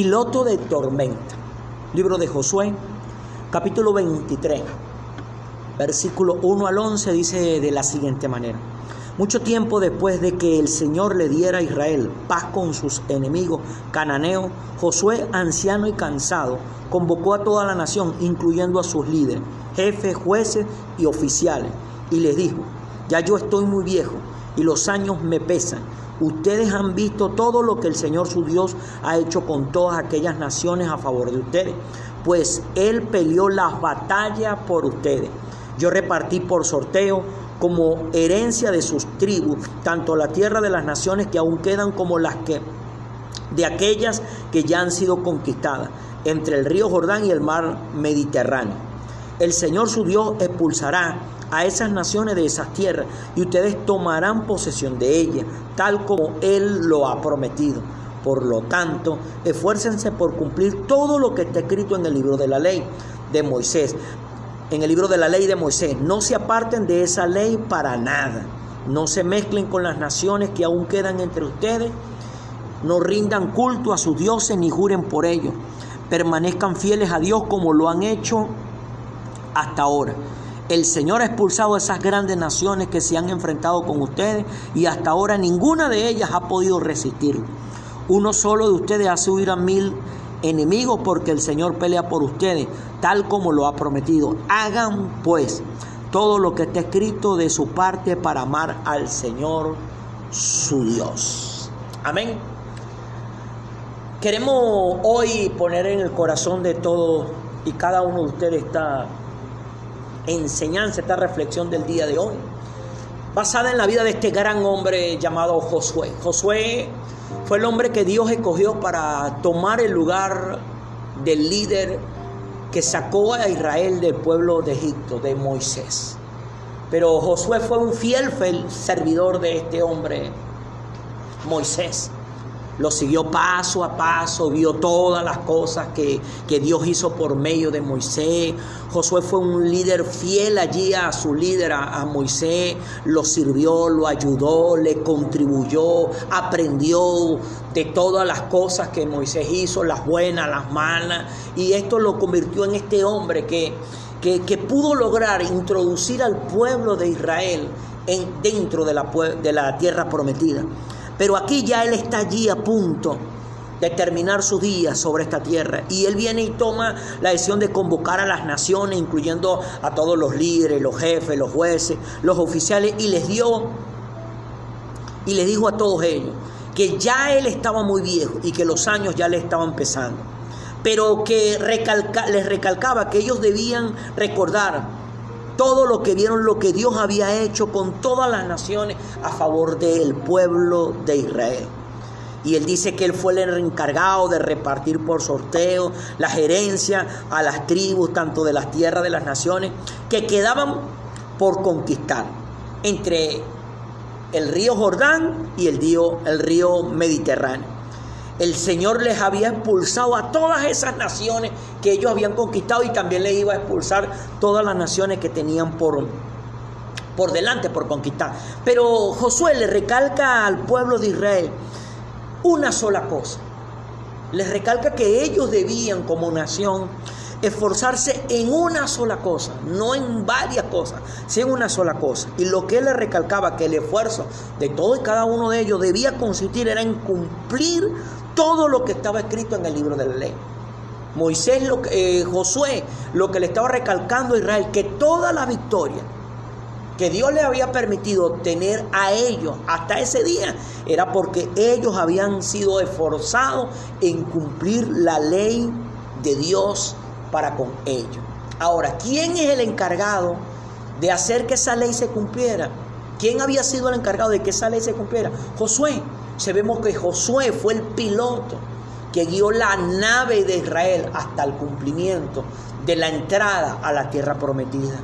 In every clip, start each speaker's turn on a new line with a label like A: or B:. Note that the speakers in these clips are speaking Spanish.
A: Piloto de tormenta. Libro de Josué, capítulo 23, versículo 1 al 11 dice de la siguiente manera. Mucho tiempo después de que el Señor le diera a Israel paz con sus enemigos cananeos, Josué, anciano y cansado, convocó a toda la nación, incluyendo a sus líderes, jefes, jueces y oficiales, y les dijo, ya yo estoy muy viejo y los años me pesan. Ustedes han visto todo lo que el Señor su Dios ha hecho con todas aquellas naciones a favor de ustedes, pues Él peleó las batallas por ustedes. Yo repartí por sorteo como herencia de sus tribus, tanto la tierra de las naciones que aún quedan como las que de aquellas que ya han sido conquistadas, entre el río Jordán y el mar Mediterráneo. El Señor su Dios expulsará a esas naciones de esas tierras y ustedes tomarán posesión de ellas, tal como Él lo ha prometido. Por lo tanto, esfuércense por cumplir todo lo que está escrito en el libro de la ley de Moisés. En el libro de la ley de Moisés, no se aparten de esa ley para nada. No se mezclen con las naciones que aún quedan entre ustedes. No rindan culto a sus dioses ni juren por ellos. Permanezcan fieles a Dios como lo han hecho hasta ahora. El Señor ha expulsado a esas grandes naciones que se han enfrentado con ustedes y hasta ahora ninguna de ellas ha podido resistir. Uno solo de ustedes hace huir a mil enemigos porque el Señor pelea por ustedes, tal como lo ha prometido. Hagan pues todo lo que está escrito de su parte para amar al Señor su Dios. Amén. Queremos hoy poner en el corazón de todos y cada uno de ustedes esta enseñanza, esta reflexión del día de hoy, basada en la vida de este gran hombre llamado Josué. Josué fue el hombre que Dios escogió para tomar el lugar del líder que sacó a Israel del pueblo de Egipto, de Moisés. Pero Josué fue un fiel servidor de este hombre, Moisés lo siguió paso a paso, vio todas las cosas que, Dios hizo por medio de Moisés. Josué fue un líder fiel allí a su líder, a, Moisés, lo sirvió, lo ayudó, le contribuyó, aprendió de todas las cosas que Moisés hizo, las buenas, las malas, y esto lo convirtió en este hombre que, que, pudo lograr introducir al pueblo de Israel en, dentro de la, de la tierra prometida. Pero aquí ya Él está allí a punto de terminar sus días sobre esta tierra. Y Él viene y toma la decisión de convocar a las naciones, incluyendo a todos los líderes, los jefes, los jueces, los oficiales, y les dio, y les dijo a todos ellos que ya Él estaba muy viejo y que los años ya le estaban pesando. Pero que les recalcaba que ellos debían recordar todo lo que vieron, lo que Dios había hecho con todas las naciones a favor del pueblo de Israel. Y él dice que él fue el encargado de repartir por sorteo la gerencia a las tribus, tanto de las tierras de las naciones, que quedaban por conquistar entre el río Jordán y el río, el río Mediterráneo el Señor les había expulsado a todas esas naciones que ellos habían conquistado y también les iba a expulsar todas las naciones que tenían por, por delante, por conquistar. Pero Josué le recalca al pueblo de Israel una sola cosa. Les recalca que ellos debían como nación esforzarse en una sola cosa, no en varias cosas, sino en una sola cosa. Y lo que él le recalcaba, que el esfuerzo de todo y cada uno de ellos debía consistir era en cumplir todo lo que estaba escrito en el libro de la ley. Moisés, lo eh, Josué, lo que le estaba recalcando a Israel, que toda la victoria que Dios le había permitido tener a ellos hasta ese día era porque ellos habían sido esforzados en cumplir la ley de Dios para con ellos. Ahora, ¿quién es el encargado de hacer que esa ley se cumpliera? ¿Quién había sido el encargado de que esa ley se cumpliera? Josué vemos que Josué fue el piloto que guió la nave de Israel hasta el cumplimiento de la entrada a la tierra prometida.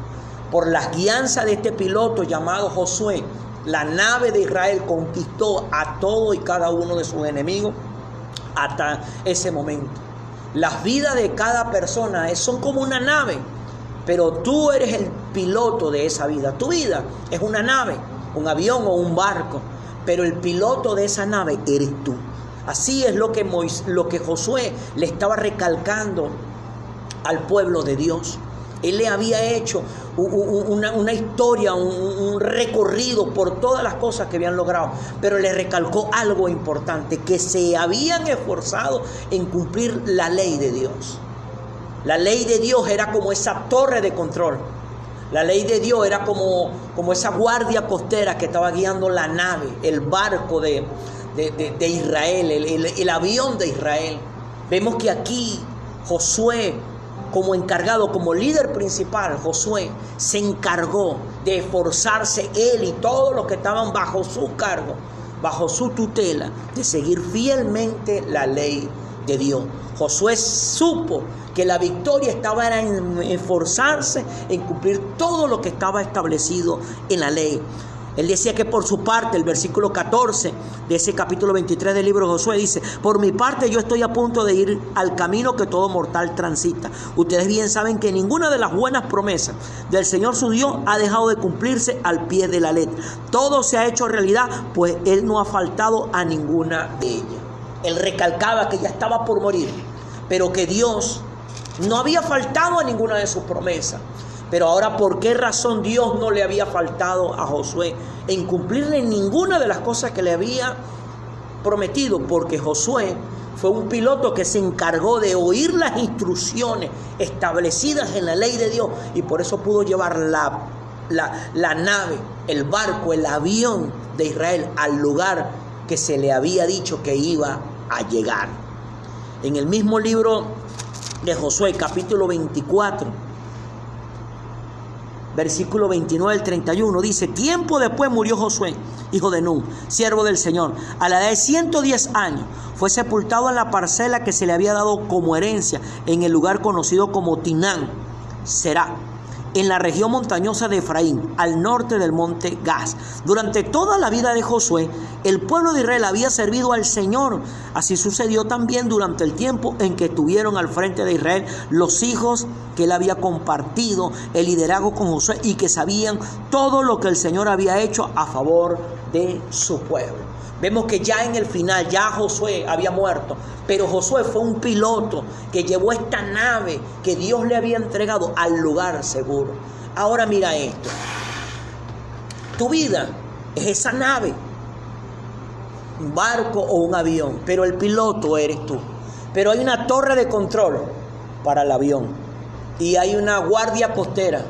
A: Por la guianza de este piloto llamado Josué, la nave de Israel conquistó a todo y cada uno de sus enemigos hasta ese momento. Las vidas de cada persona son como una nave, pero tú eres el piloto de esa vida. Tu vida es una nave, un avión o un barco pero el piloto de esa nave eres tú. Así es lo que, lo que Josué le estaba recalcando al pueblo de Dios. Él le había hecho una, historia, un, recorrido por todas las cosas que habían logrado, pero le recalcó algo importante, que se habían esforzado en cumplir la ley de Dios. La ley de Dios era como esa torre de control. La ley de Dios era como, como esa guardia costera que estaba guiando la nave, el barco de, de, Israel, el avión de Israel. Vemos que aquí Josué como encargado, como líder principal, Josué se encargó de esforzarse él y todos los que estaban bajo su cargo, bajo su tutela, de seguir fielmente la ley de Dios. Josué supo que la victoria estaba en esforzarse en cumplir todo lo que estaba establecido en la ley. Él decía que por su parte, el versículo 14 de ese capítulo 23 del libro de Josué dice, por mi parte yo estoy a punto de ir al camino que todo mortal transita. Ustedes bien saben que ninguna de las buenas promesas del Señor su Dios ha dejado de cumplirse al pie de la letra. Todo se ha hecho realidad, pues Él no ha faltado a ninguna de ellas. Él recalcaba que ya estaba por morir, pero que Dios no había faltado a ninguna de sus promesas. Pero ahora, ¿por qué razón Dios no le había faltado a Josué en cumplirle ninguna de las cosas que le había prometido? Porque Josué fue un piloto que se encargó de oír las instrucciones establecidas en la ley de Dios y por eso pudo llevar la, la, la nave, el barco, el avión de Israel al lugar que se le había dicho que iba a llegar. En el mismo libro de Josué, capítulo 24, versículo 29 al 31, dice, tiempo después murió Josué, hijo de Nun, siervo del Señor, a la edad de 110 años, fue sepultado en la parcela que se le había dado como herencia en el lugar conocido como Tinán, Será en la región montañosa de Efraín, al norte del monte Gaz. Durante toda la vida de Josué, el pueblo de Israel había servido al Señor. Así sucedió también durante el tiempo en que estuvieron al frente de Israel los hijos que él había compartido el liderazgo con Josué y que sabían todo lo que el Señor había hecho a favor de su pueblo. Vemos que ya en el final, ya Josué había muerto, pero Josué fue un piloto que llevó esta nave que Dios le había entregado al lugar seguro. Ahora mira esto. Tu vida es esa nave, un barco o un avión, pero el piloto eres tú. Pero hay una torre de control para el avión y hay una guardia costera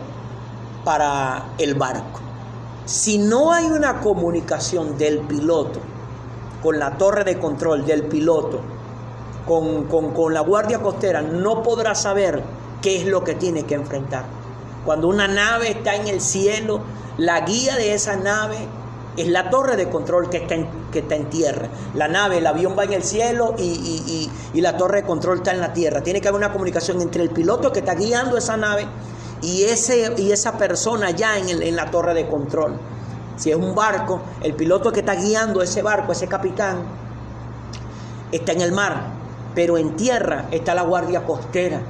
A: para el barco. Si no hay una comunicación del piloto con la torre de control del piloto, con, la guardia costera, no podrá saber qué es lo que tiene que enfrentar. Cuando una nave está en el cielo, la guía de esa nave es la torre de control que está en, que está en tierra. La nave, el avión va en el cielo y, la torre de control está en la tierra. Tiene que haber una comunicación entre el piloto que está guiando esa nave y, ese, y esa persona ya en, en la torre de control. Si es un barco, el piloto que está guiando ese barco, ese capitán, está en el mar, pero en tierra está la guardia costera,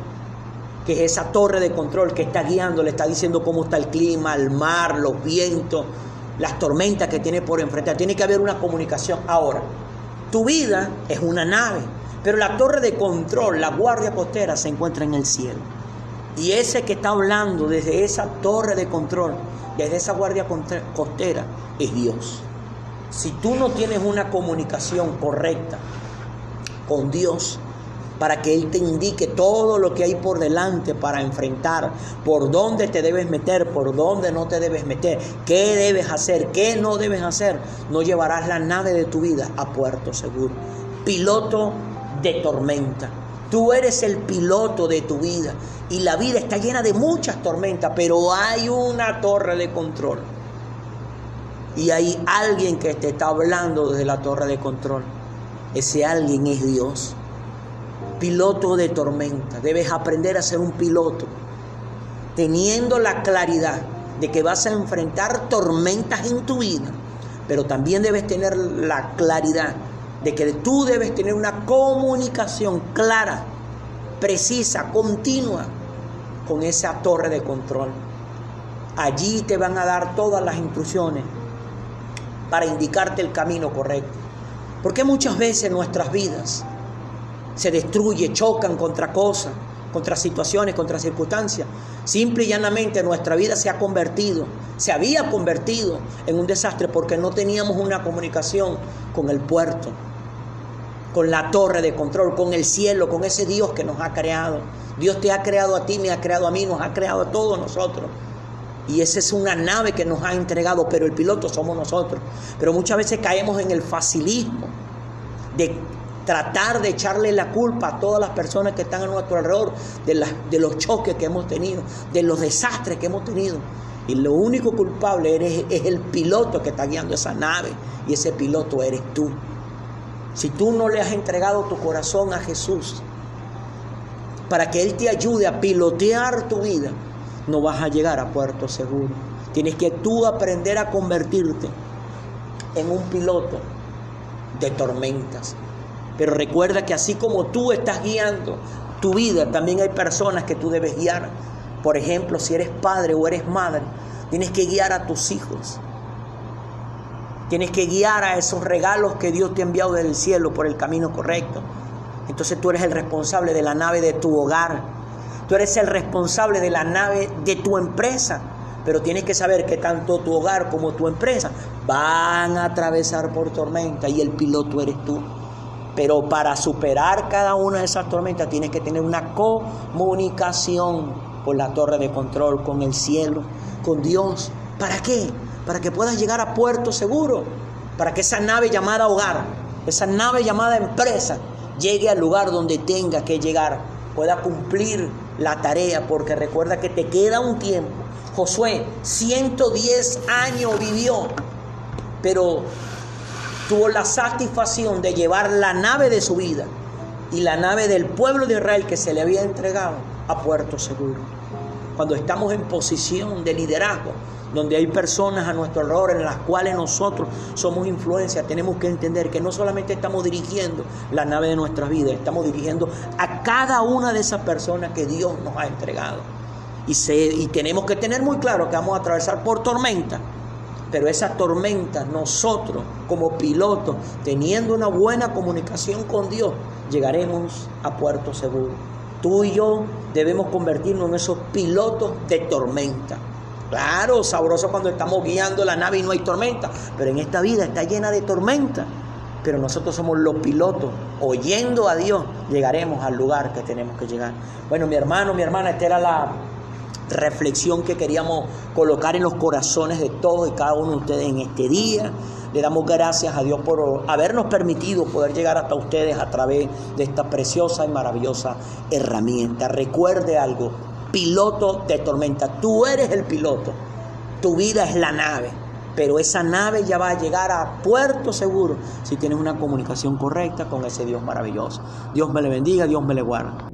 A: que es esa torre de control que está guiando, le está diciendo cómo está el clima, el mar, los vientos, las tormentas que tiene por enfrentar. Tiene que haber una comunicación. Ahora, tu vida es una nave, pero la torre de control, la guardia costera, se encuentra en el cielo. Y ese que está hablando desde esa torre de control desde esa guardia costera es Dios. Si tú no tienes una comunicación correcta con Dios, para que Él te indique todo lo que hay por delante para enfrentar, por dónde te debes meter, por dónde no te debes meter, qué debes hacer, qué no debes hacer, no llevarás la nave de tu vida a puerto seguro. Piloto de tormenta. Tú eres el piloto de tu vida y la vida está llena de muchas tormentas, pero hay una torre de control. Y hay alguien que te está hablando desde la torre de control. Ese alguien es Dios. Piloto de tormenta. Debes aprender a ser un piloto. Teniendo la claridad de que vas a enfrentar tormentas en tu vida. Pero también debes tener la claridad de que tú debes tener una comunicación clara, precisa, continua con esa torre de control. Allí te van a dar todas las instrucciones para indicarte el camino correcto. ¿Por qué muchas veces nuestras vidas se destruyen, chocan contra cosas, contra situaciones, contra circunstancias? Simple y llanamente nuestra vida se ha convertido, se había convertido en un desastre porque no teníamos una comunicación con el puerto, con la torre de control, con el cielo, con ese Dios que nos ha creado. Dios te ha creado a ti, me ha creado a mí, nos ha creado a todos nosotros. Y esa es una nave que nos ha entregado, pero el piloto somos nosotros. Pero muchas veces caemos en el facilismo de tratar de echarle la culpa a todas las personas que están a nuestro alrededor de, los choques que hemos tenido, de los desastres que hemos tenido. Y lo único culpable eres, es el piloto que está guiando esa nave. Y ese piloto eres tú. Si tú no le has entregado tu corazón a Jesús para que Él te ayude a pilotear tu vida, no vas a llegar a puerto seguro. Tienes que tú aprender a convertirte en un piloto de tormentas. Pero recuerda que así como tú estás guiando tu vida, también hay personas que tú debes guiar. Por ejemplo, si eres padre o eres madre, tienes que guiar a tus hijos. Tienes que guiar a esos regalos que Dios te ha enviado del cielo por el camino correcto. Entonces tú eres el responsable de la nave de tu hogar. Tú eres el responsable de la nave de tu empresa. Pero tienes que saber que tanto tu hogar como tu empresa van a atravesar por tormenta y el piloto eres tú. Pero para superar cada una de esas tormentas tienes que tener una comunicación con la torre de control, con el cielo, con Dios. ¿Para qué? Para que puedas llegar a puerto seguro. Para que esa nave llamada hogar, esa nave llamada empresa, llegue al lugar donde tenga que llegar, pueda cumplir la tarea, porque recuerda que te queda un tiempo. Josué 110 años vivió, pero tuvo la satisfacción de llevar la nave de su vida y la nave del pueblo de Israel que se le había entregado a puerto seguro. Cuando estamos en posición de liderazgo, donde hay personas a nuestro alrededor en las cuales nosotros somos influencia, tenemos que entender que no solamente estamos dirigiendo la nave de nuestras vidas, estamos dirigiendo a cada una de esas personas que Dios nos ha entregado. Y, tenemos que tener muy claro que vamos a atravesar por tormenta, pero esas tormentas nosotros como pilotos, teniendo una buena comunicación con Dios, llegaremos a puerto seguro. Tú y yo debemos convertirnos en esos pilotos de tormenta. Claro, sabroso cuando estamos guiando la nave y no hay tormenta, pero en esta vida está llena de tormenta. Pero nosotros somos los pilotos, oyendo a Dios, llegaremos al lugar que tenemos que llegar. Bueno, mi hermano, mi hermana, esta era la reflexión que queríamos colocar en los corazones de todos y cada uno de ustedes en este día. Le damos gracias a Dios por habernos permitido poder llegar hasta ustedes a través de esta preciosa y maravillosa herramienta. Recuerde algo, piloto de tormenta. Tú eres el piloto. Tu vida es la nave. Pero esa nave ya va a llegar a puerto seguro si tienes una comunicación correcta con ese Dios maravilloso. Dios me le bendiga, Dios me le guarda.